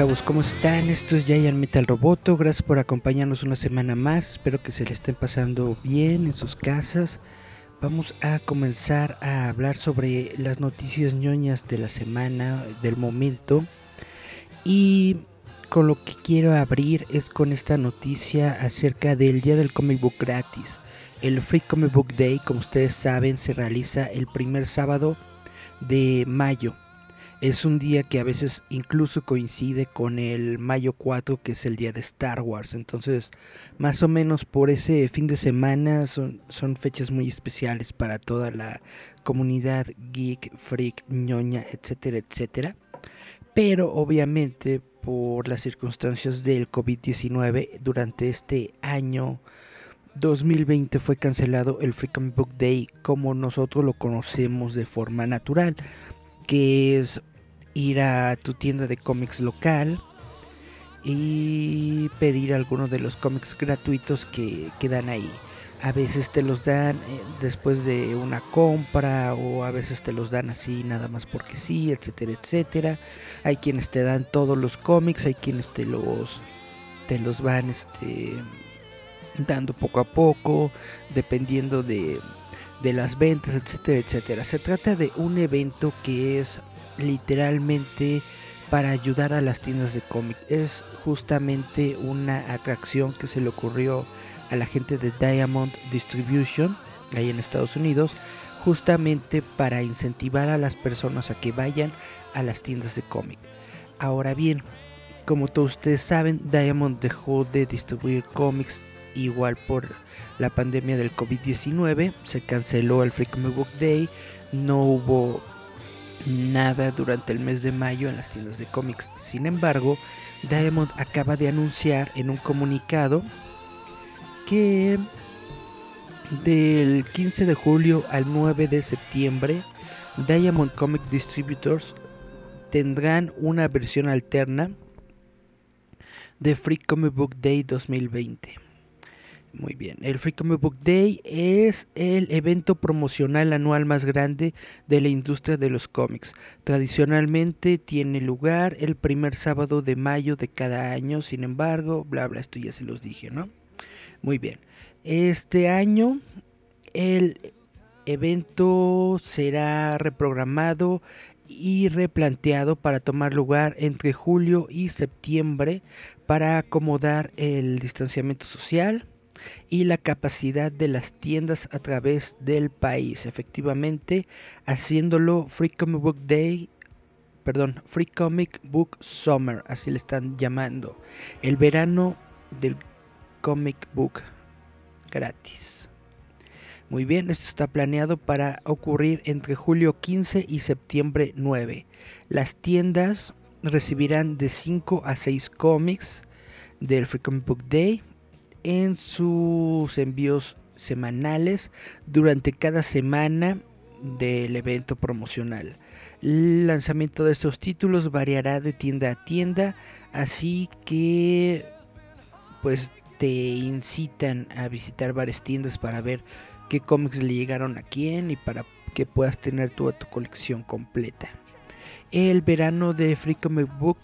Chavos, ¿cómo están? Esto es Giant Metal Roboto, gracias por acompañarnos una semana más, espero que se le estén pasando bien en sus casas. Vamos a comenzar a hablar sobre las noticias ñoñas de la semana, del momento. Y con lo que quiero abrir es con esta noticia acerca del Día del Comic Book gratis. El Free Comic Book Day, como ustedes saben, se realiza el primer sábado de mayo. Es un día que a veces incluso coincide con el mayo 4, que es el día de Star Wars. Entonces, más o menos por ese fin de semana son, son fechas muy especiales para toda la comunidad geek, freak, ñoña, etcétera, etcétera. Pero obviamente por las circunstancias del COVID-19 durante este año 2020 fue cancelado el Free Comic Book Day como nosotros lo conocemos de forma natural, que es ir a tu tienda de cómics local y pedir algunos de los cómics gratuitos que quedan ahí. A veces te los dan eh, después de una compra o a veces te los dan así nada más porque sí, etcétera, etcétera. Hay quienes te dan todos los cómics, hay quienes te los te los van este dando poco a poco, dependiendo de, de las ventas, etcétera, etcétera. Se trata de un evento que es literalmente para ayudar a las tiendas de cómic. Es justamente una atracción que se le ocurrió a la gente de Diamond Distribution, ahí en Estados Unidos, justamente para incentivar a las personas a que vayan a las tiendas de cómic. Ahora bien, como todos ustedes saben, Diamond dejó de distribuir cómics igual por la pandemia del COVID-19, se canceló el Comic Book Day, no hubo nada durante el mes de mayo en las tiendas de cómics. Sin embargo, Diamond acaba de anunciar en un comunicado que del 15 de julio al 9 de septiembre, Diamond Comic Distributors tendrán una versión alterna de Free Comic Book Day 2020. Muy bien, el Free Comic Book Day es el evento promocional anual más grande de la industria de los cómics. Tradicionalmente tiene lugar el primer sábado de mayo de cada año, sin embargo, bla bla, esto ya se los dije, ¿no? Muy bien, este año el evento será reprogramado y replanteado para tomar lugar entre julio y septiembre para acomodar el distanciamiento social y la capacidad de las tiendas a través del país, efectivamente haciéndolo Free Comic Book Day, perdón, Free Comic Book Summer, así le están llamando, el verano del comic book gratis. Muy bien, esto está planeado para ocurrir entre julio 15 y septiembre 9. Las tiendas recibirán de 5 a 6 cómics del Free Comic Book Day en sus envíos semanales durante cada semana del evento promocional. El lanzamiento de estos títulos variará de tienda a tienda, así que pues te incitan a visitar varias tiendas para ver qué cómics le llegaron a quién y para que puedas tener toda tu colección completa. El verano de Free Comic Book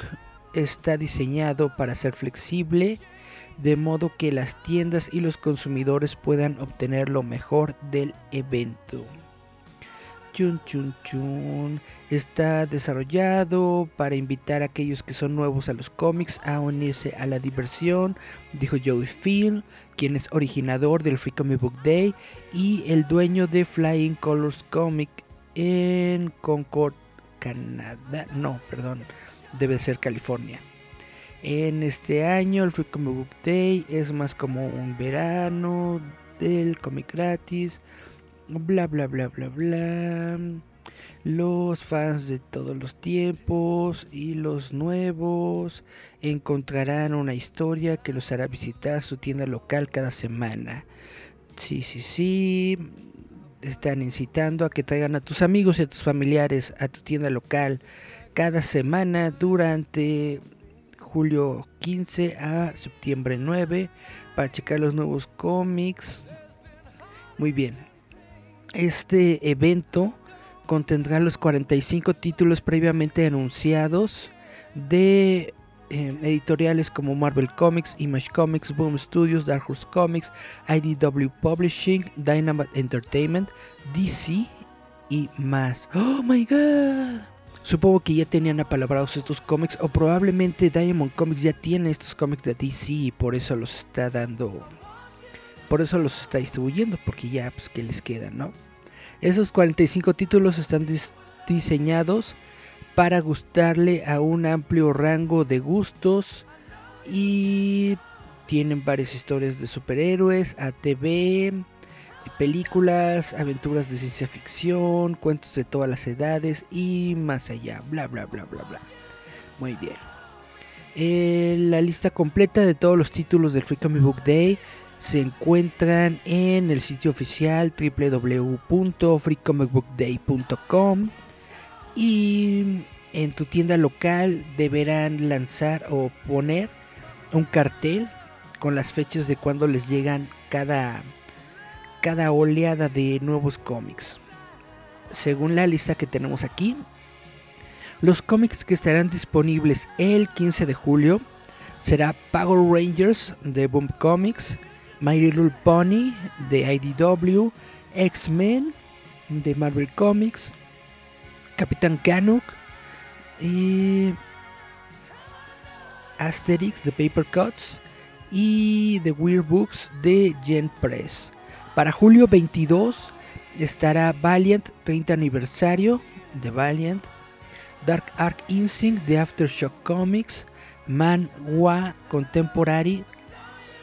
está diseñado para ser flexible, de modo que las tiendas y los consumidores puedan obtener lo mejor del evento. Chun chun chun está desarrollado para invitar a aquellos que son nuevos a los cómics a unirse a la diversión, dijo Joey Phil, quien es originador del Free Comic Book Day y el dueño de Flying Colors Comic en Concord, Canadá. No, perdón, debe ser California. En este año el Free Comic Book Day es más como un verano del cómic gratis. Bla bla bla bla bla. Los fans de todos los tiempos y los nuevos encontrarán una historia que los hará visitar su tienda local cada semana. Sí, sí, sí. Están incitando a que traigan a tus amigos y a tus familiares a tu tienda local cada semana durante julio 15 a septiembre 9 para checar los nuevos cómics. Muy bien. Este evento contendrá los 45 títulos previamente anunciados de eh, editoriales como Marvel Comics, Image Comics, Boom Studios, Dark Horse Comics, IDW Publishing, Dynamite Entertainment, DC y más. ¡Oh my god! Supongo que ya tenían apalabrados estos cómics o probablemente Diamond Comics ya tiene estos cómics de DC y por eso los está dando... Por eso los está distribuyendo, porque ya pues que les quedan, ¿no? Esos 45 títulos están dis diseñados para gustarle a un amplio rango de gustos y tienen varias historias de superhéroes, ATV, películas, aventuras de ciencia ficción, cuentos de todas las edades y más allá, bla bla bla bla bla. Muy bien. Eh, la lista completa de todos los títulos del Free Comic Book se encuentran en el sitio oficial www.freecomicbookday.com y en tu tienda local deberán lanzar o poner un cartel con las fechas de cuando les llegan cada, cada oleada de nuevos cómics. Según la lista que tenemos aquí, los cómics que estarán disponibles el 15 de julio será Power Rangers de Boom Comics, My Little Pony de IDW, X-Men de Marvel Comics, Capitán Canuck y Asterix de Paper Cuts y The Weird Books de Gen Press. Para julio 22 estará Valiant 30 aniversario de Valiant, Dark Ark Instinct de Aftershock Comics, Manhwa Contemporary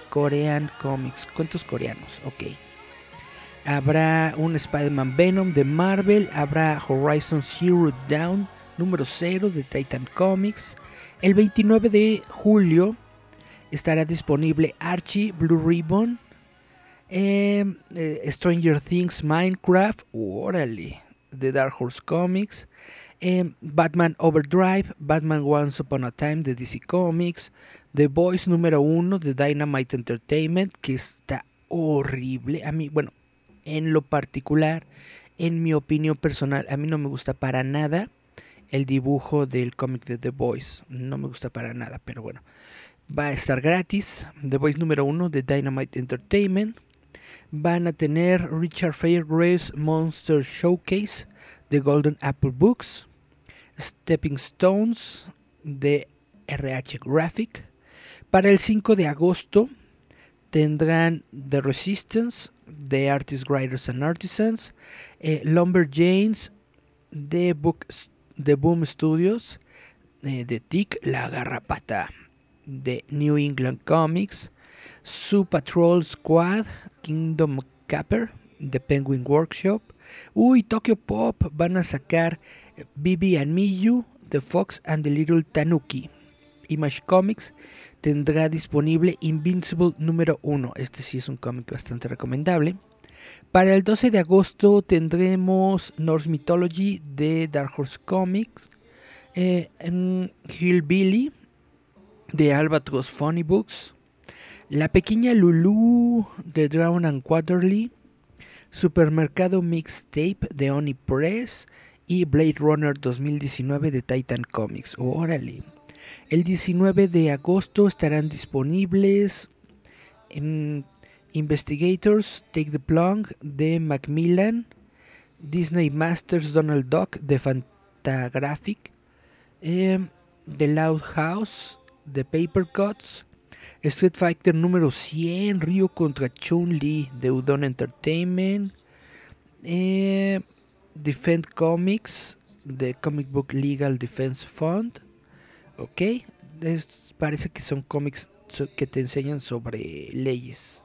Korean Comics, cuentos coreanos, ok. Habrá un Spider-Man Venom de Marvel, habrá Horizon Zero Down número 0 de Titan Comics. El 29 de julio estará disponible Archie Blue Ribbon, eh, eh, Stranger Things Minecraft, órale, de Dark Horse Comics, eh, Batman Overdrive, Batman Once Upon a Time de DC Comics, The Boys número 1 de Dynamite Entertainment, que está horrible. A mí, bueno, en lo particular, en mi opinión personal, a mí no me gusta para nada el dibujo del cómic de The Boys. No me gusta para nada, pero bueno. Va a estar gratis. The Boys número 1 de Dynamite Entertainment. Van a tener Richard Fairgraves Monster Showcase de Golden Apple Books. Stepping Stones de RH Graphic. Para el 5 de agosto tendrán The Resistance de Artists, Writers and Artisans, eh, Lumberjanes de, Book, de Boom Studios, eh, de Tick La Garrapata de New England Comics, Su Patrol Squad, Kingdom Capper de Penguin Workshop, uy, Tokyo Pop van a sacar Bibi and Miyu, The Fox and the Little Tanuki. Image Comics tendrá disponible Invincible número 1. Este sí es un cómic bastante recomendable. Para el 12 de agosto tendremos Norse Mythology de Dark Horse Comics, eh, Hillbilly de Albatross Funny Books, La Pequeña Lulu de Drown and Quarterly, Supermercado Mixtape de Oni Press y Blade Runner 2019 de Titan Comics. Órale. El 19 de agosto estarán disponibles Investigators Take the Plunge de Macmillan, Disney Masters Donald Duck de Fantagraphic, eh, The Loud House de Paper Cuts, Street Fighter número 100 Ryu contra Chun-Li de Udon Entertainment, eh, Defend Comics de Comic Book Legal Defense Fund, ¿Ok? Es- parece que son cómics que te enseñan sobre leyes.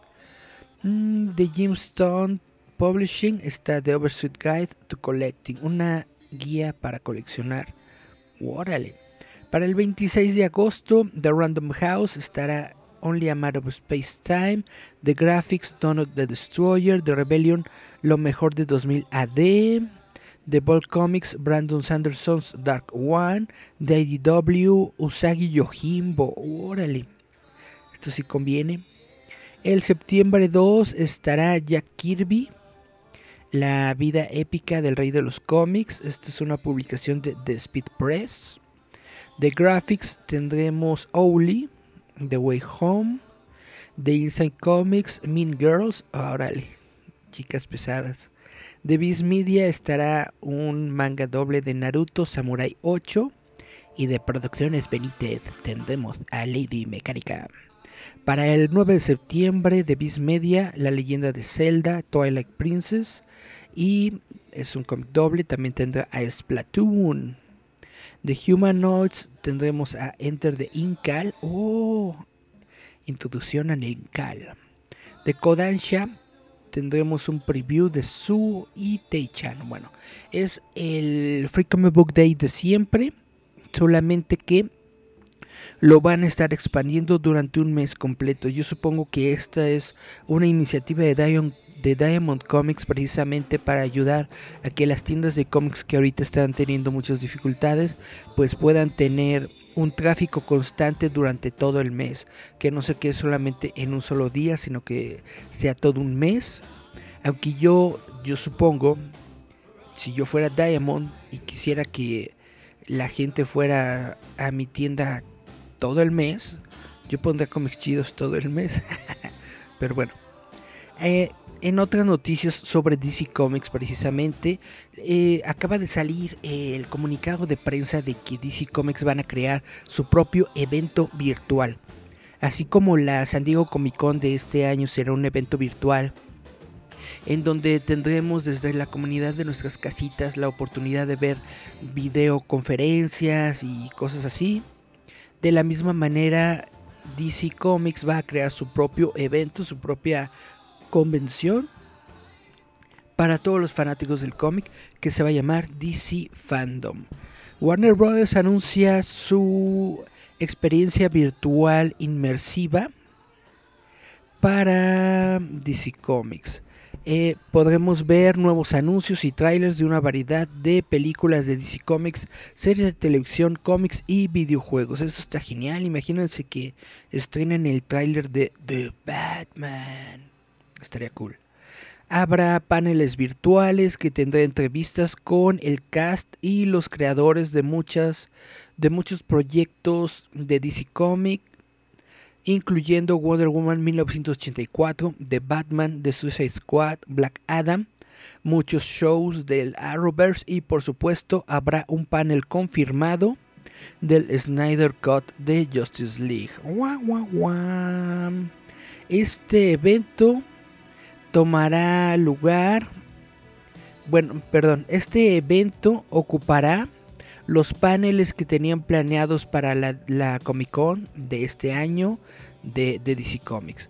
Mm, de Jim Stone Publishing está The Oversuit Guide to Collecting, una guía para coleccionar. Órale. Para el 26 de agosto, The Random House estará Only a Matter of Space Time, The Graphics, of the Destroyer, The Rebellion, Lo mejor de 2000 AD, The Ball Comics, Brandon Sanderson's Dark One, The IDW, Usagi Yojimbo. Órale. Esto sí conviene. El septiembre 2 estará Jack Kirby, La vida épica del rey de los cómics. Esta es una publicación de The Speed Press. The Graphics tendremos Owly, The Way Home, The Inside Comics, Mean Girls. Órale, chicas pesadas. De Viz Media estará un manga doble de Naruto Samurai 8. Y de Producciones Benítez tendremos a Lady Mecánica. Para el 9 de septiembre de Viz Media, La leyenda de Zelda, Twilight Princess. Y es un cómic doble, también tendrá a Splatoon. De Humanoids tendremos a Enter the Incal. Oh, introducción al Incal. De Kodansha tendremos un preview de Su y Teichan. Bueno, es el Free Comic Book Day de siempre, solamente que lo van a estar expandiendo durante un mes completo. Yo supongo que esta es una iniciativa de Diamond, Comics precisamente para ayudar a que las tiendas de cómics que ahorita están teniendo muchas dificultades pues puedan tener un tráfico constante durante todo el mes, que no se quede solamente en un solo día, sino que sea todo un mes. Aunque yo yo supongo si yo fuera Diamond y quisiera que la gente fuera a mi tienda todo el mes, yo pondría cómics chidos todo el mes. Pero bueno, eh, en otras noticias sobre DC Comics precisamente, eh, acaba de salir el comunicado de prensa de que DC Comics van a crear su propio evento virtual. Así como la San Diego Comic Con de este año será un evento virtual en donde tendremos desde la comunidad de nuestras casitas la oportunidad de ver videoconferencias y cosas así. De la misma manera, DC Comics va a crear su propio evento, su propia convención para todos los fanáticos del cómic que se va a llamar DC Fandom. Warner Bros. anuncia su experiencia virtual inmersiva para DC Comics. Eh, podremos ver nuevos anuncios y trailers de una variedad de películas de DC Comics, series de televisión, cómics y videojuegos. Eso está genial. Imagínense que estrenen el tráiler de The Batman. Estaría cool. Habrá paneles virtuales que tendrán entrevistas con el cast y los creadores de muchas de muchos proyectos de DC Comics incluyendo Wonder Woman 1984, The Batman, The Suicide Squad, Black Adam, muchos shows del Arrowverse y por supuesto habrá un panel confirmado del Snyder Cut de Justice League. Este evento tomará lugar, bueno, perdón, este evento ocupará los paneles que tenían planeados para la, la Comic Con de este año de, de DC Comics.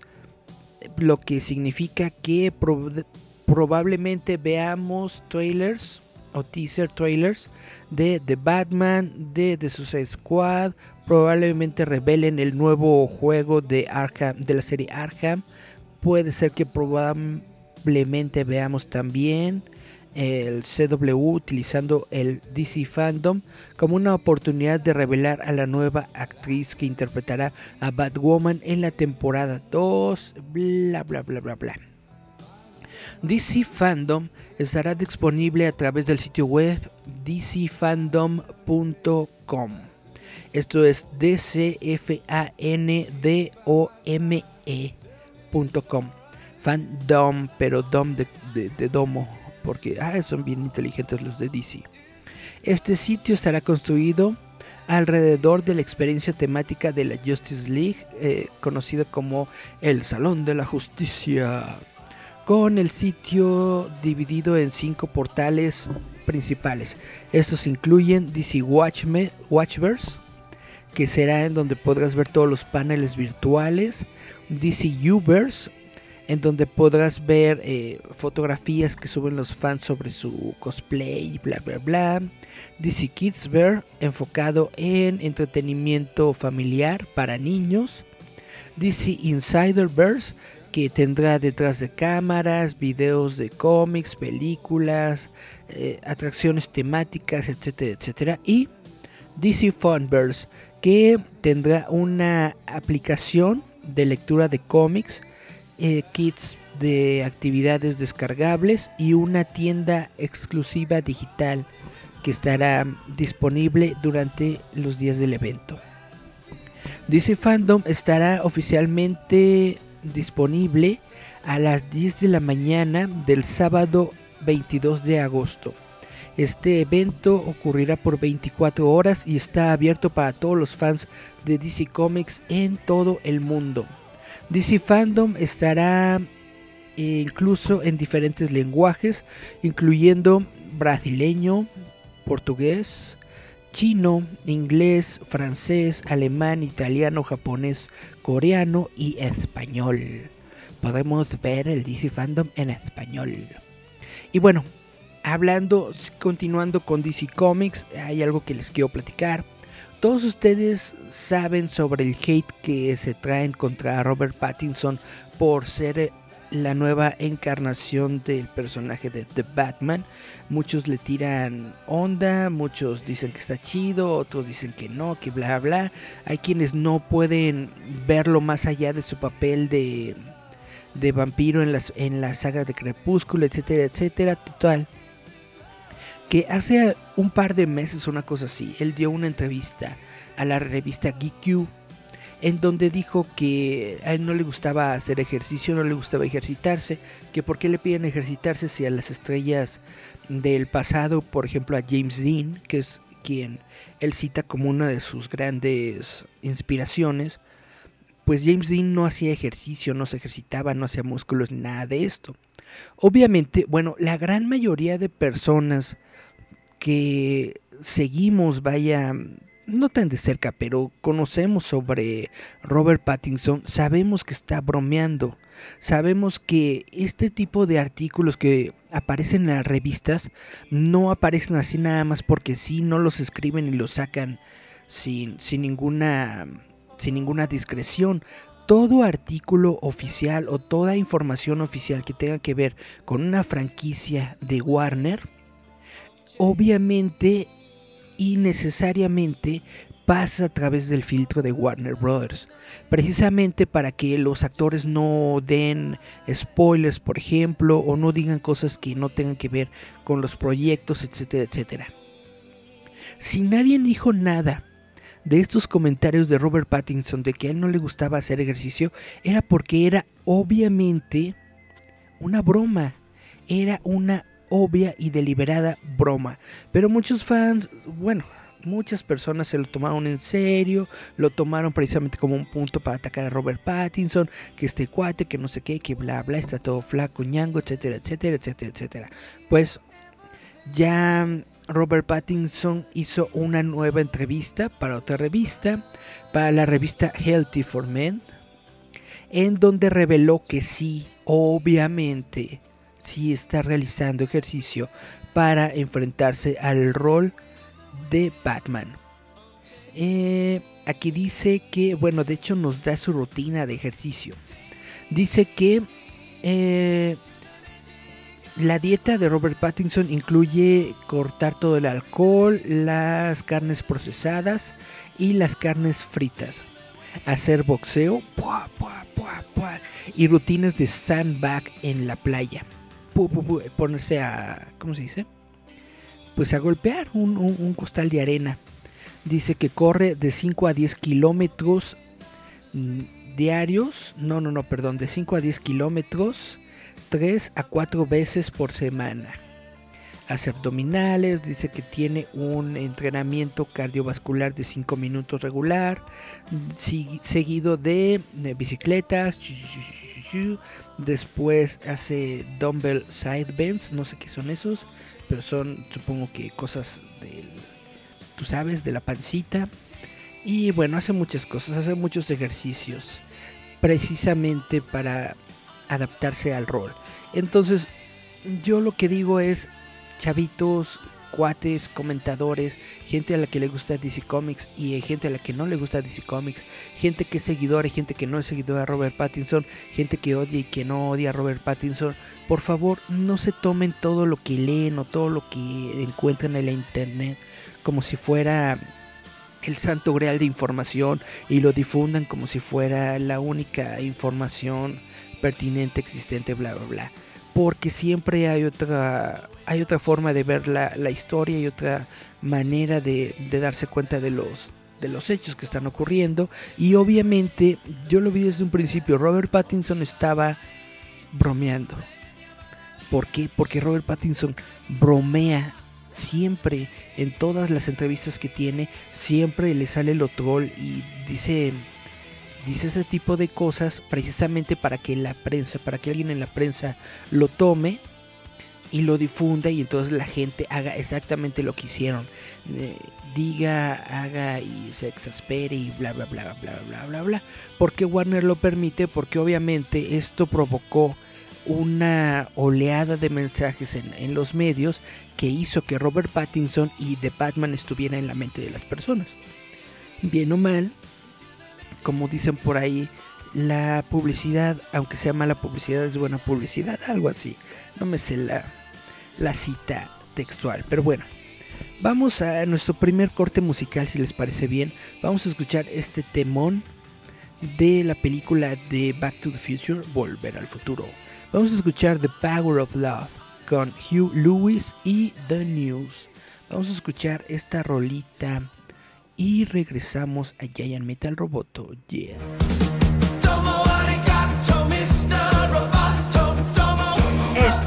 Lo que significa que prob- probablemente veamos trailers o teaser trailers de The Batman, de The Suicide Squad. Probablemente revelen el nuevo juego de Arkham, de la serie Arkham. Puede ser que probablemente veamos también el CW utilizando el DC Fandom como una oportunidad de revelar a la nueva actriz que interpretará a Batwoman en la temporada 2, bla bla bla bla bla. DC Fandom estará disponible a través del sitio web dcfandom.com. Esto es D-C-F-A-N-D-O-M-E.com. Fandom, pero dom de, de- de domo, porque ah, son bien inteligentes los de DC. Este sitio estará construido alrededor de la experiencia temática de la Justice League, eh, conocido como el Salón de la Justicia, con el sitio dividido en cinco portales principales. Estos incluyen DC Watchme- Watchverse, que será en donde podrás ver todos los paneles virtuales. DC Uverse, en donde podrás ver eh, fotografías que suben los fans sobre su cosplay y bla bla bla. DC Kidsverse, enfocado en entretenimiento familiar para niños. DC Insiderverse, que tendrá detrás de cámaras, videos de cómics, películas, eh, atracciones temáticas, etcétera, etcétera. Y DC Funverse, que tendrá una aplicación de lectura de cómics, eh, kits de actividades descargables y una tienda exclusiva digital que estará disponible durante los días del evento. DC Fandom estará oficialmente disponible a las 10 de la mañana del sábado 22 de agosto. Este evento ocurrirá por 24 horas y está abierto para todos los fans de DC Comics en todo el mundo. DC Fandom estará eh, incluso en diferentes lenguajes, incluyendo brasileño, portugués, chino, inglés, francés, alemán, italiano, japonés, coreano y español. Podemos ver el DC Fandom en español. Y bueno, hablando, continuando con DC Comics, hay algo que les quiero platicar. Todos ustedes saben sobre el hate que se traen contra Robert Pattinson por ser la nueva encarnación del personaje de The Batman. Muchos le tiran onda, muchos dicen que está chido, otros dicen que no, que bla bla. Hay quienes no pueden verlo más allá de su papel de, de vampiro en, las, en la saga de Crepúsculo, etcétera, etcétera. Total. Que hace un par de meses, una cosa así, él dio una entrevista a la revista GQ en donde dijo que a él no le gustaba hacer ejercicio, no le gustaba ejercitarse, que por qué le piden ejercitarse si a las estrellas del pasado, por ejemplo a James Dean, que es quien él cita como una de sus grandes inspiraciones, pues James Dean no hacía ejercicio, no se ejercitaba, no hacía músculos, nada de esto. Obviamente, bueno, la gran mayoría de personas que seguimos, vaya, no tan de cerca, pero conocemos sobre Robert Pattinson, sabemos que está bromeando. Sabemos que este tipo de artículos que aparecen en las revistas no aparecen así nada más porque sí, no los escriben y los sacan sin, sin ninguna sin ninguna discreción. Todo artículo oficial o toda información oficial que tenga que ver con una franquicia de Warner, obviamente y necesariamente pasa a través del filtro de Warner Brothers, precisamente para que los actores no den spoilers, por ejemplo, o no digan cosas que no tengan que ver con los proyectos, etcétera, etcétera. Si nadie dijo nada de estos comentarios de Robert Pattinson de que a él no le gustaba hacer ejercicio, era porque era obviamente una broma, era una obvia y deliberada broma. Pero muchos fans, bueno, muchas personas se lo tomaron en serio, lo tomaron precisamente como un punto para atacar a Robert Pattinson, que este cuate, que no sé qué, que bla bla, está todo flaco, ñango, etcétera, etcétera, etcétera, etcétera. Pues ya Robert Pattinson hizo una nueva entrevista para otra revista, para la revista Healthy for Men, en donde reveló que sí, obviamente, sí está realizando ejercicio para enfrentarse al rol de Batman. Eh, aquí dice que, bueno, de hecho nos da su rutina de ejercicio. Dice que eh, la dieta de Robert Pattinson incluye cortar todo el alcohol, las carnes procesadas y las carnes fritas. Hacer boxeo y rutinas de sandbag en la playa. Pu, pu, pu, ponerse a. ¿Cómo se dice? Pues a golpear un, un- un costal de arena. Dice que corre de 5 a 10 kilómetros mm, diarios. No, no, no, perdón. De 5 a 10 kilómetros. 3 a 4 veces por semana. Hace abdominales, dice que tiene un entrenamiento cardiovascular de 5 minutos regular, si- seguido de bicicletas, después hace dumbbell side bends, no sé qué son esos, pero son supongo que cosas del, tú sabes, de la pancita. Y bueno, hace muchas cosas, hace muchos ejercicios, precisamente para adaptarse al rol. Entonces, yo lo que digo es, chavitos, cuates, comentadores, gente a la que le gusta DC Comics y gente a la que no le gusta DC Comics, gente que es seguidora y gente que no es seguidora de Robert Pattinson, gente que odia y que no odia a Robert Pattinson, por favor no se tomen todo lo que leen o todo lo que encuentran en la internet como si fuera el santo grial de información y lo difundan como si fuera la única información pertinente existente, bla, bla, bla. Porque siempre hay otra, hay otra forma de ver la, la historia y otra manera de, de darse cuenta de los, de los hechos que están ocurriendo. Y obviamente, yo lo vi desde un principio, Robert Pattinson estaba bromeando. ¿Por qué? Porque Robert Pattinson bromea siempre en todas las entrevistas que tiene, siempre le sale lo troll y dice dice este tipo de cosas precisamente para que la prensa, para que alguien en la prensa lo tome y lo difunda y entonces la gente haga exactamente lo que hicieron. Eh, diga, haga y se exaspere y bla bla bla bla bla bla bla. Porque Warner lo permite, porque obviamente esto provocó una oleada de mensajes en, en, los medios que hizo que Robert Pattinson y The Batman estuviera en la mente de las personas. Bien o mal, como dicen por ahí, la publicidad, aunque sea mala publicidad, es buena publicidad, algo así. No me sé la, la cita textual, pero bueno. Vamos a nuestro primer corte musical, si les parece bien. Vamos a escuchar este temón de la película de Back to the Future, Volver al Futuro. Vamos a escuchar The Power of Love con Hugh Lewis y The News. Vamos a escuchar esta rolita y regresamos a Giant Metal Roboto. Yeah.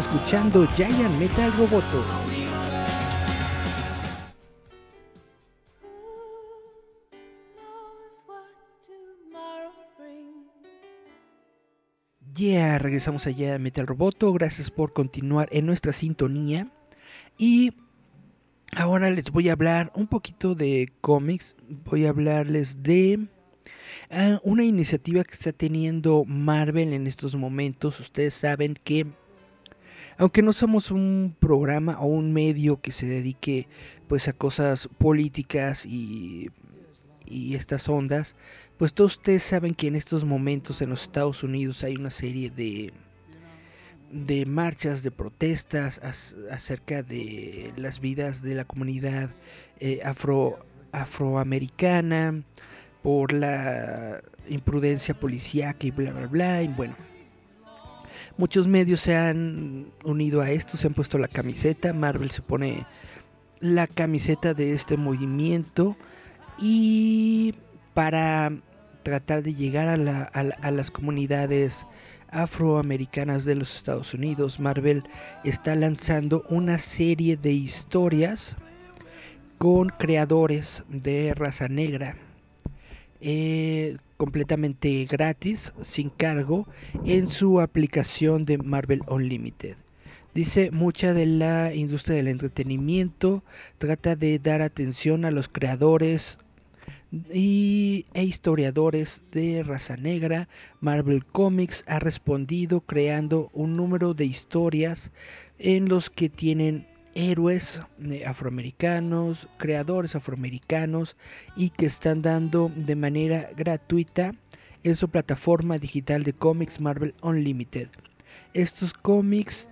Escuchando Giant Metal Roboto. Ya regresamos allá a Metal Roboto. Gracias por continuar en nuestra sintonía. Y ahora les voy a hablar un poquito de cómics. Voy a hablarles de ah, una iniciativa que está teniendo Marvel en estos momentos. Ustedes saben que aunque no somos un programa o un medio que se dedique pues a cosas políticas y, estas ondas, pues todos ustedes saben que en estos momentos en los Estados Unidos hay una serie de de marchas, de protestas as- acerca de las vidas de la comunidad eh, afro afroamericana por la imprudencia policíaca y bla bla bla y bueno muchos medios se han unido a esto se han puesto la camiseta Marvel se pone la camiseta de este movimiento y para tratar de llegar a, la- a la- a las comunidades afroamericanas de los Estados Unidos, Marvel está lanzando una serie de historias con creadores de raza negra. eh, completamente gratis, sin cargo, en su aplicación de Marvel Unlimited. Dice, mucha de la industria del entretenimiento trata de dar atención a los creadores y, e historiadores de raza negra. Marvel Comics ha respondido creando un número de historias en los que tienen héroes eh, afroamericanos, creadores afroamericanos y que están dando de manera gratuita en su plataforma digital de cómics Marvel Unlimited. Estos cómics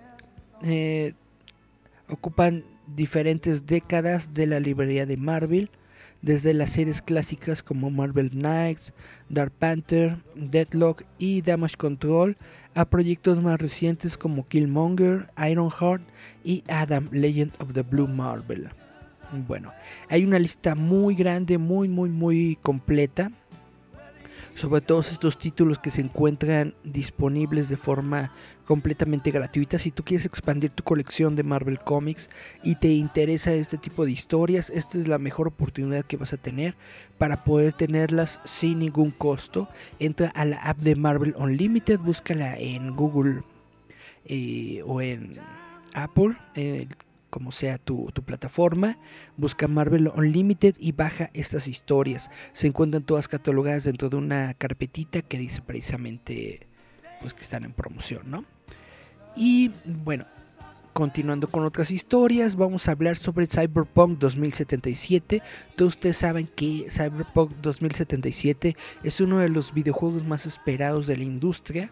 eh, ocupan diferentes décadas de la librería de Marvel, desde las series clásicas como Marvel Knights, Dark Panther, Deadlock y Damage Control, a proyectos más recientes como Killmonger, Ironheart y Adam, Legend of the Blue Marvel. Bueno, hay una lista muy grande, muy, muy, muy completa sobre todos estos títulos que se encuentran disponibles de forma completamente gratuita. Si tú quieres expandir tu colección de Marvel Comics y te interesa este tipo de historias, esta es la mejor oportunidad que vas a tener para poder tenerlas sin ningún costo. Entra a la app de Marvel Unlimited, búscala en Google eh, o en Apple. Como sea tu, tu plataforma, busca Marvel Unlimited y baja estas historias. Se encuentran todas catalogadas dentro de una carpetita que dice precisamente pues que están en promoción, ¿no? Y bueno, continuando con otras historias, vamos a hablar sobre Cyberpunk 2077. Todos ustedes saben que Cyberpunk 2077 es uno de los videojuegos más esperados de la industria.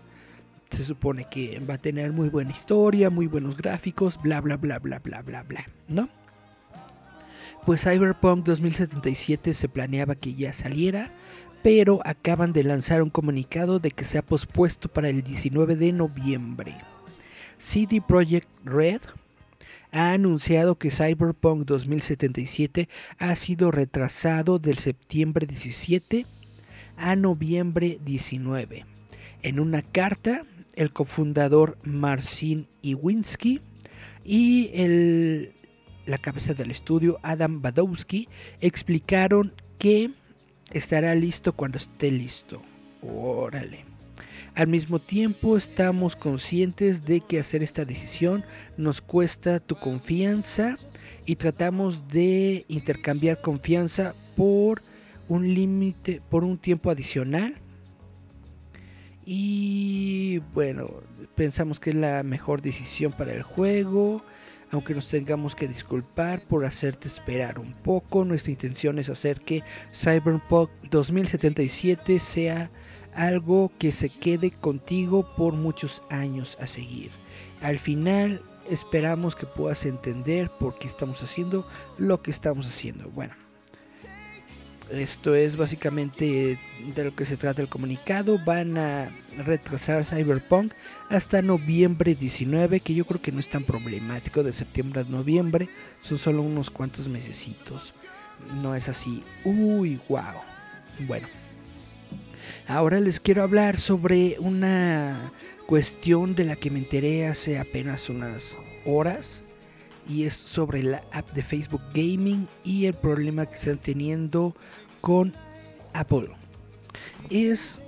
Se supone que va a tener muy buena historia, muy buenos gráficos, bla bla bla bla bla bla bla, ¿no? Pues Cyberpunk 2077 se planeaba que ya saliera, pero acaban de lanzar un comunicado de que se ha pospuesto para el 19 de noviembre. CD Projekt Red ha anunciado que Cyberpunk 2077 ha sido retrasado del septiembre 17 a noviembre 19. En una carta, el cofundador Marcin Iwinski y el, la cabeza del estudio Adam Badowski explicaron que estará listo cuando esté listo. Órale. Al mismo tiempo estamos conscientes de que hacer esta decisión nos cuesta tu confianza y tratamos de intercambiar confianza por un límite, por un tiempo adicional. Y bueno, pensamos que es la mejor decisión para el juego. Aunque nos tengamos que disculpar por hacerte esperar un poco, nuestra intención es hacer que Cyberpunk 2077 sea algo que se quede contigo por muchos años a seguir. Al final esperamos que puedas entender por qué estamos haciendo lo que estamos haciendo. Bueno, esto es básicamente de lo que se trata el comunicado. Van a retrasar Cyberpunk hasta noviembre 19, que yo creo que no es tan problemático, de septiembre a noviembre, son solo unos cuantos mesecitos. No es así, uy, wow. Bueno, ahora les quiero hablar sobre una cuestión de la que me enteré hace apenas unas horas y es sobre la app de Facebook Gaming y el problema que están teniendo con Apple. Es,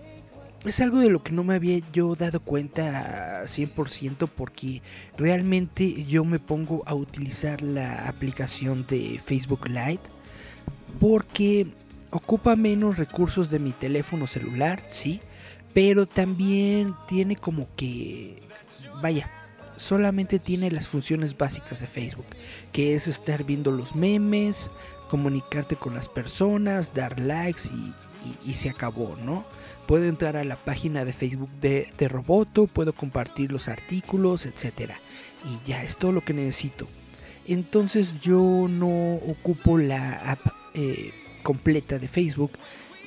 es algo de lo que no me había yo dado cuenta 100% porque realmente yo me pongo a utilizar la aplicación de Facebook Lite porque ocupa menos recursos de mi teléfono celular, sí, pero también tiene como que, vaya, solamente tiene las funciones básicas de Facebook, que es estar viendo los memes, comunicarte con las personas, dar likes y, se acabó, ¿no? Puedo entrar a la página de Facebook de, Roboto, puedo compartir los artículos, etcétera. Y ya es todo lo que necesito. Entonces yo no ocupo la app eh, completa de Facebook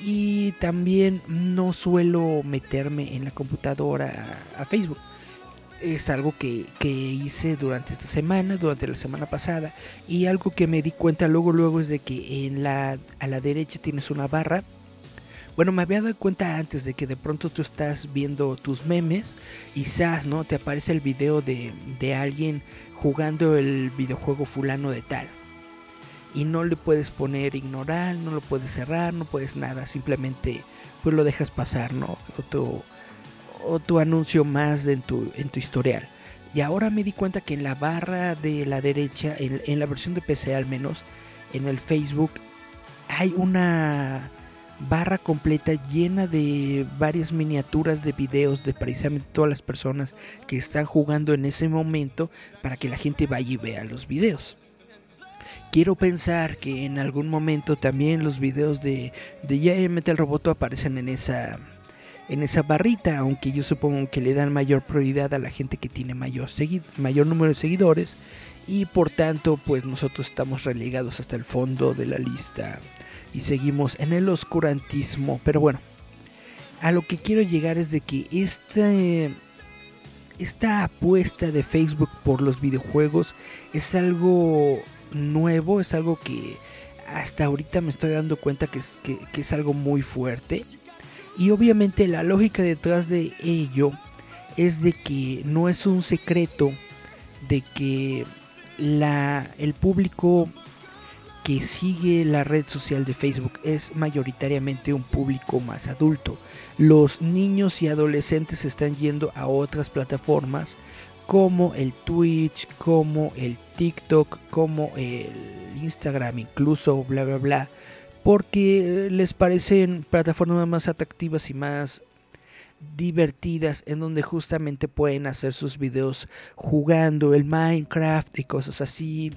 y también no suelo meterme en la computadora a Facebook. Es algo que, que hice durante esta semana, durante la semana pasada y algo que me di cuenta luego luego es de que en la a la derecha tienes una barra. Bueno, me había dado cuenta antes de que de pronto tú estás viendo tus memes y ¡zas! ¿no? Te aparece el video de, de alguien jugando el videojuego fulano de tal. Y no le puedes poner ignorar, no lo puedes cerrar, no puedes nada, simplemente pues lo dejas pasar, ¿no? Tu, anuncio más en tu, en tu historial. Y ahora me di cuenta que en la barra de la derecha, en, en la versión de PC al menos, en el Facebook, hay una barra completa llena de varias miniaturas de videos de precisamente todas las personas que están jugando en ese momento para que la gente vaya y vea los videos. Quiero pensar que en algún momento también los videos de, de ya Metal Roboto aparecen en esa en esa barrita, aunque yo supongo que le dan mayor prioridad a la gente que tiene mayor, mayor número de seguidores y por tanto pues nosotros estamos relegados hasta el fondo de la lista y seguimos en el oscurantismo, pero bueno, a lo que quiero llegar es de que este esta apuesta de Facebook por los videojuegos es algo nuevo, es algo que hasta ahorita me estoy dando cuenta que es, que es algo muy fuerte. Y obviamente la lógica detrás de ello es de que no es un secreto de que la, el público que sigue la red social de Facebook es mayoritariamente un público más adulto. Los niños y adolescentes están yendo a otras plataformas como el Twitch, como el TikTok, como el Instagram, incluso bla bla bla, porque les parecen plataformas más atractivas y más divertidas en donde justamente pueden hacer sus videos jugando el Minecraft y cosas así.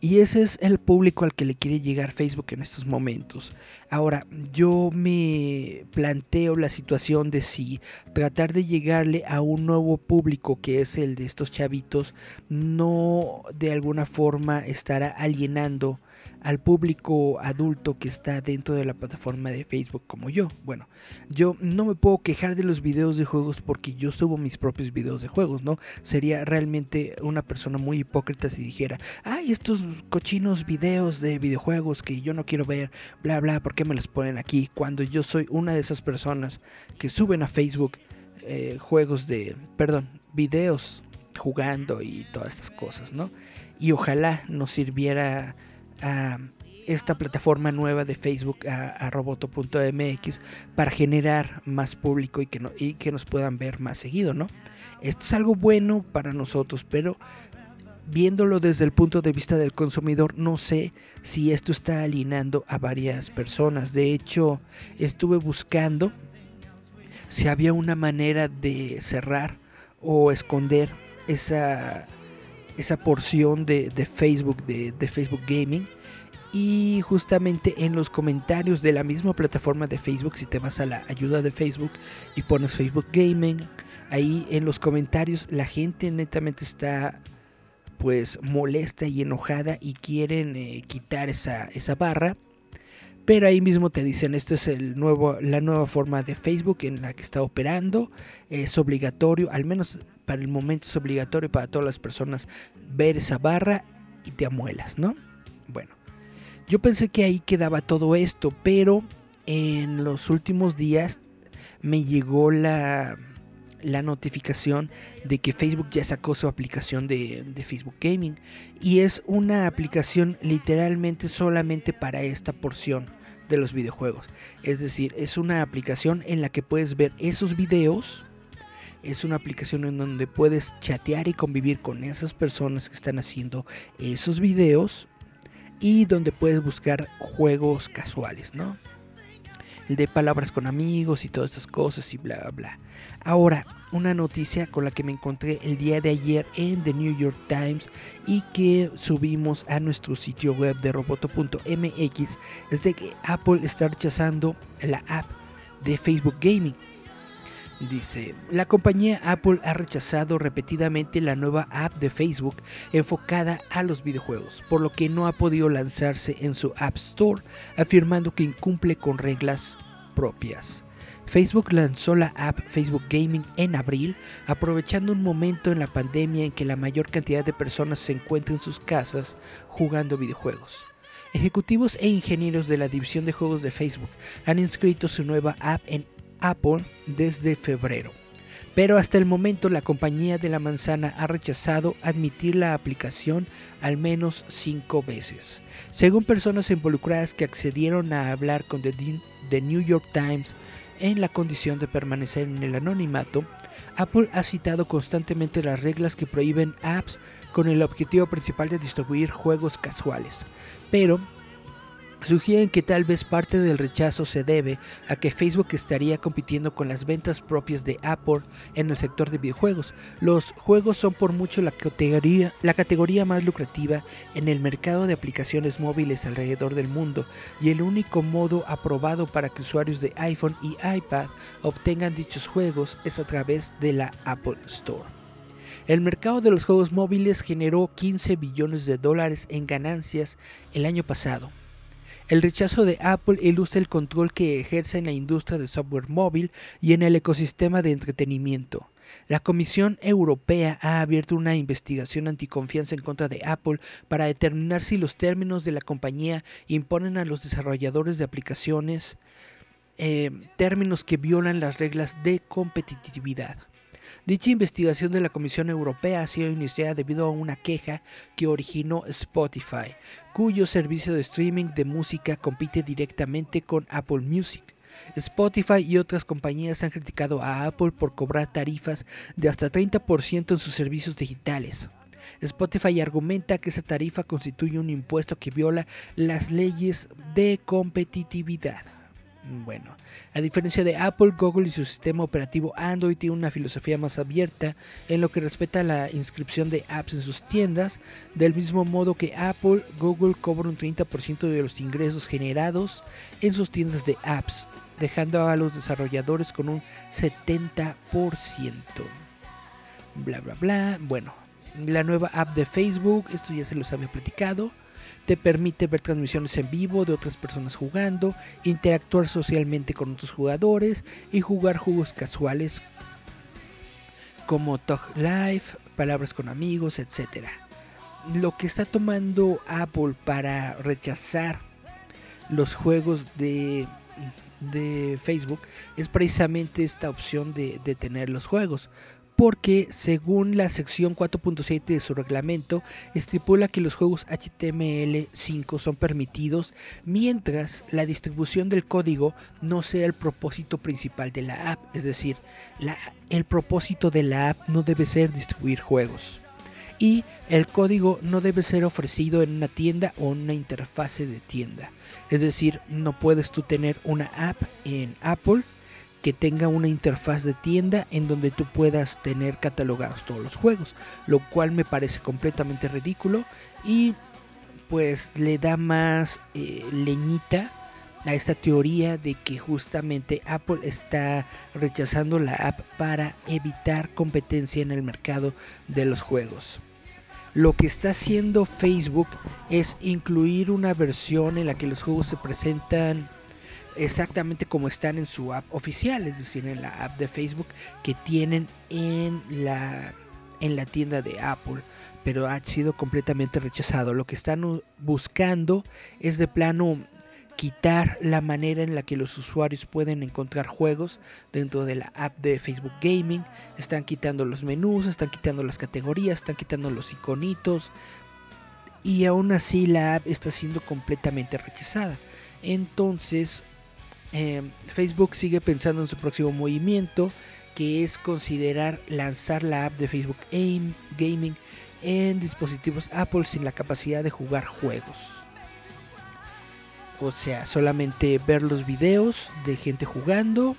Y ese es el público al que le quiere llegar Facebook en estos momentos. Ahora, yo me planteo la situación de si tratar de llegarle a un nuevo público que es el de estos chavitos, no de alguna forma estará alienando al público adulto que está dentro de la plataforma de Facebook como yo. Bueno, yo no me puedo quejar de los videos de juegos porque yo subo mis propios videos de juegos, ¿no? Sería realmente una persona muy hipócrita si dijera, ay, estos cochinos videos de videojuegos que yo no quiero ver, bla, bla, ¿por qué me los ponen aquí? Cuando yo soy una de esas personas que suben a Facebook eh, juegos de, perdón, videos jugando y todas estas cosas, ¿no? Y ojalá nos sirviera a esta plataforma nueva de Facebook a, roboto.mx para generar más público y que, no, y que nos puedan ver más seguido, ¿no? Esto es algo bueno para nosotros, pero viéndolo desde el punto de vista del consumidor, no sé si esto está alienando a varias personas. De hecho, estuve buscando si había una manera de cerrar o esconder esa, esa porción de, de Facebook, de, de Facebook Gaming. Y justamente en los comentarios de la misma plataforma de Facebook, si te vas a la ayuda de Facebook y pones Facebook Gaming, ahí en los comentarios la gente netamente está pues molesta y enojada y quieren eh, quitar esa, esa barra. Pero ahí mismo te dicen, esta es el nuevo, la nueva forma de Facebook en la que está operando. Es obligatorio, al menos para el momento es obligatorio para todas las personas ver esa barra y te amuelas, ¿no? Bueno, yo pensé que ahí quedaba todo esto, pero en los últimos días me llegó la, la notificación de que Facebook ya sacó su aplicación de, de Facebook Gaming. Y es una aplicación literalmente solamente para esta porción de los videojuegos. Es decir, es una aplicación en la que puedes ver esos videos. Es una aplicación en donde puedes chatear y convivir con esas personas que están haciendo esos videos. Y donde puedes buscar juegos casuales, ¿no? El de palabras con amigos y todas esas cosas y bla, bla, bla. Ahora, una noticia con la que me encontré el día de ayer en The New York Times y que subimos a nuestro sitio web de roboto.mx es de que Apple está rechazando la app de Facebook Gaming. Dice, la compañía Apple ha rechazado repetidamente la nueva app de Facebook enfocada a los videojuegos, por lo que no ha podido lanzarse en su App Store, afirmando que incumple con reglas propias. Facebook lanzó la app Facebook Gaming en abril, aprovechando un momento en la pandemia en que la mayor cantidad de personas se encuentran en sus casas jugando videojuegos. Ejecutivos e ingenieros de la división de juegos de Facebook han inscrito su nueva app en Apple desde febrero. Pero hasta el momento la compañía de la manzana ha rechazado admitir la aplicación al menos cinco veces. Según personas involucradas que accedieron a hablar con The, New York Times en la condición de permanecer en el anonimato, Apple ha citado constantemente las reglas que prohíben apps con el objetivo principal de distribuir juegos casuales. Pero sugieren que tal vez parte del rechazo se debe a que Facebook estaría compitiendo con las ventas propias de Apple en el sector de videojuegos. Los juegos son por mucho la categoría, más lucrativa en el mercado de aplicaciones móviles alrededor del mundo y el único modo aprobado para que usuarios de iPhone y iPad obtengan dichos juegos es a través de la Apple Store. El mercado de los juegos móviles generó 15 billones de dólares en ganancias el año pasado. El rechazo de Apple ilustra el control que ejerce en la industria de software móvil y en el ecosistema de entretenimiento. La Comisión Europea ha abierto una investigación anticonfianza en contra de Apple para determinar si los términos de la compañía imponen a los desarrolladores de aplicaciones eh, términos que violan las reglas de competitividad. Dicha investigación de la Comisión Europea ha sido iniciada debido a una queja que originó Spotify, cuyo servicio de streaming de música compite directamente con Apple Music. Spotify y otras compañías han criticado a Apple por cobrar tarifas de hasta 30% en sus servicios digitales. Spotify argumenta que esa tarifa constituye un impuesto que viola las leyes de competitividad. Bueno, a diferencia de Apple, Google y su sistema operativo Android tiene una filosofía más abierta en lo que respecta a la inscripción de apps en sus tiendas, del mismo modo que Apple, Google cobra un 30% de los ingresos generados en sus tiendas de apps, dejando a los desarrolladores con un 70%. Bla, bla, bla. Bueno, la nueva app de Facebook, esto ya se los había platicado te permite ver transmisiones en vivo de otras personas jugando, interactuar socialmente con otros jugadores y jugar juegos casuales como Talk Live, palabras con amigos, etc. Lo que está tomando Apple para rechazar los juegos de, de Facebook es precisamente esta opción de, de tener los juegos porque según la sección 4.7 de su reglamento estipula que los juegos HTML5 son permitidos mientras la distribución del código no sea el propósito principal de la app, es decir, el propósito de la app no debe ser distribuir juegos. Y el código no debe ser ofrecido en una tienda o en una interfase de tienda. Es decir, no puedes tú tener una app en Apple que tenga una interfaz de tienda en donde tú puedas tener catalogados todos los juegos, lo cual me parece completamente ridículo y pues le da más eh, leñita a esta teoría de que justamente Apple está rechazando la app para evitar competencia en el mercado de los juegos. Lo que está haciendo Facebook es incluir una versión en la que los juegos se presentan exactamente como están en su app oficial, es decir, en la app de Facebook que tienen en la, en la tienda de Apple, pero ha sido completamente rechazado. Lo que están buscando es de plano quitar la manera en la que los usuarios pueden encontrar juegos dentro de la app de Facebook Gaming. Están quitando los menús, están quitando las categorías, están quitando los iconitos. Y aún así la app está siendo completamente rechazada. Entonces eh, Facebook sigue pensando en su próximo movimiento, que es considerar lanzar la app de Facebook Aim Gaming en dispositivos Apple sin la capacidad de jugar juegos. O sea, solamente ver los videos de gente jugando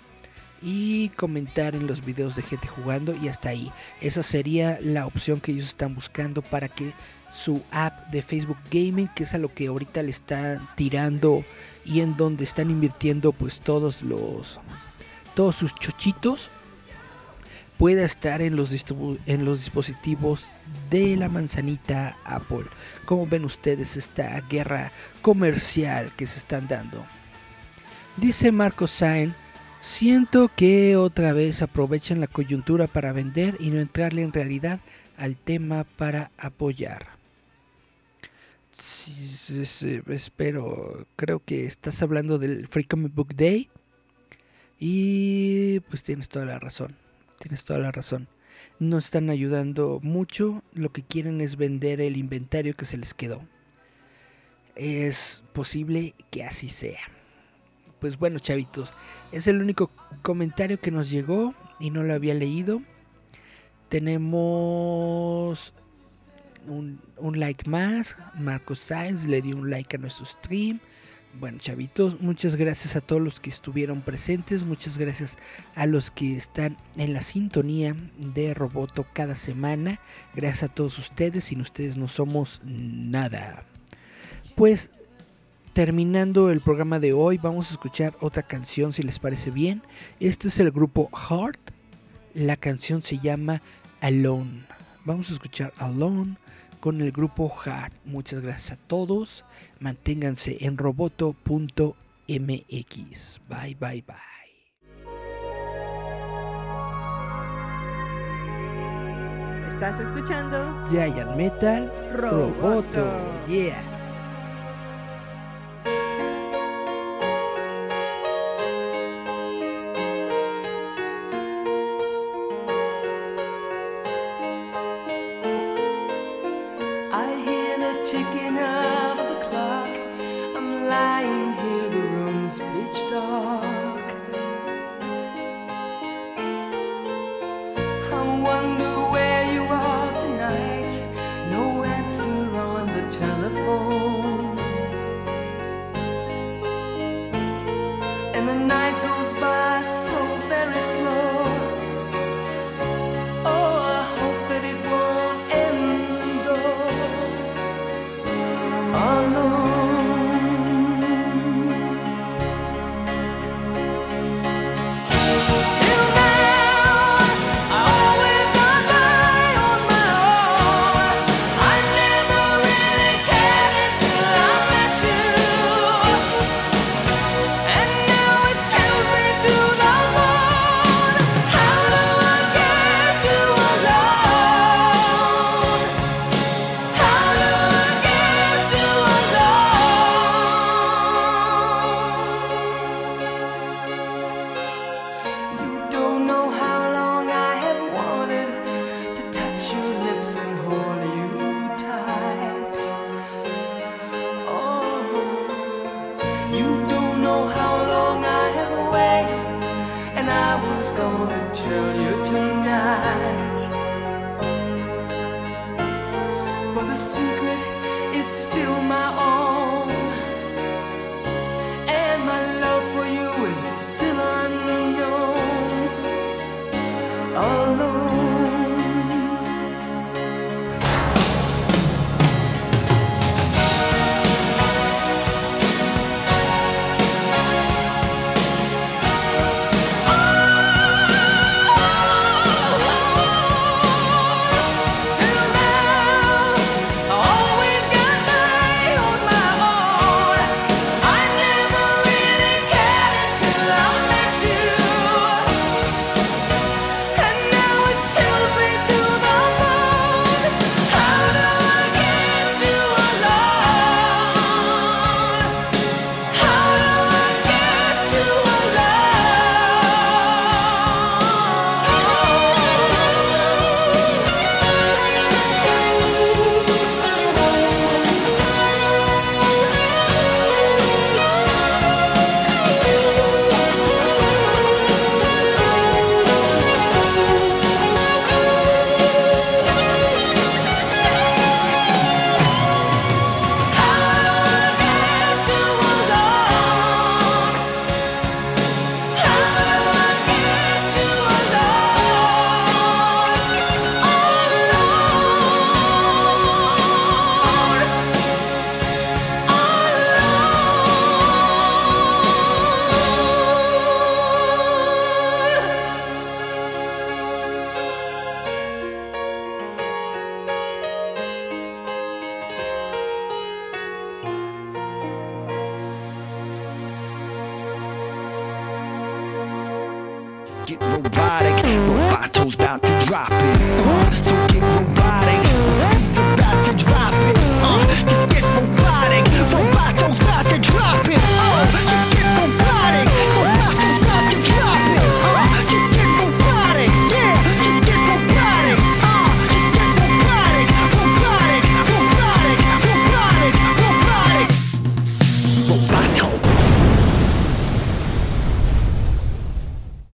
y comentar en los videos de gente jugando y hasta ahí. Esa sería la opción que ellos están buscando para que su app de Facebook Gaming, que es a lo que ahorita le están tirando y en donde están invirtiendo pues todos los todos sus chochitos pueda estar en los, en los dispositivos de la manzanita Apple. Como ven ustedes esta guerra comercial que se están dando. Dice Marco Sain, siento que otra vez aprovechan la coyuntura para vender y no entrarle en realidad al tema para apoyar. Sí, espero, creo que estás hablando del Free Comic Book Day y pues tienes toda la razón tienes toda la razón. No están ayudando mucho, lo que quieren es vender el inventario que se les quedó. Es posible que así sea. Pues bueno, chavitos, es el único comentario que nos llegó y no lo había leído. Tenemos un, like más. Marcos Sainz le dio un like a nuestro stream. Bueno, chavitos, muchas gracias a todos los que estuvieron presentes, muchas gracias a los que están en la sintonía de Roboto cada semana. Gracias a todos ustedes, sin ustedes no somos nada. Pues terminando el programa de hoy, vamos a escuchar otra canción si les parece bien. Este es el grupo Heart. La canción se llama Alone. Vamos a escuchar Alone con el grupo Hard. Muchas gracias a todos. Manténganse en roboto.mx. Bye, bye, bye. Estás escuchando Giant Metal Roboto. Roboto. Yeah.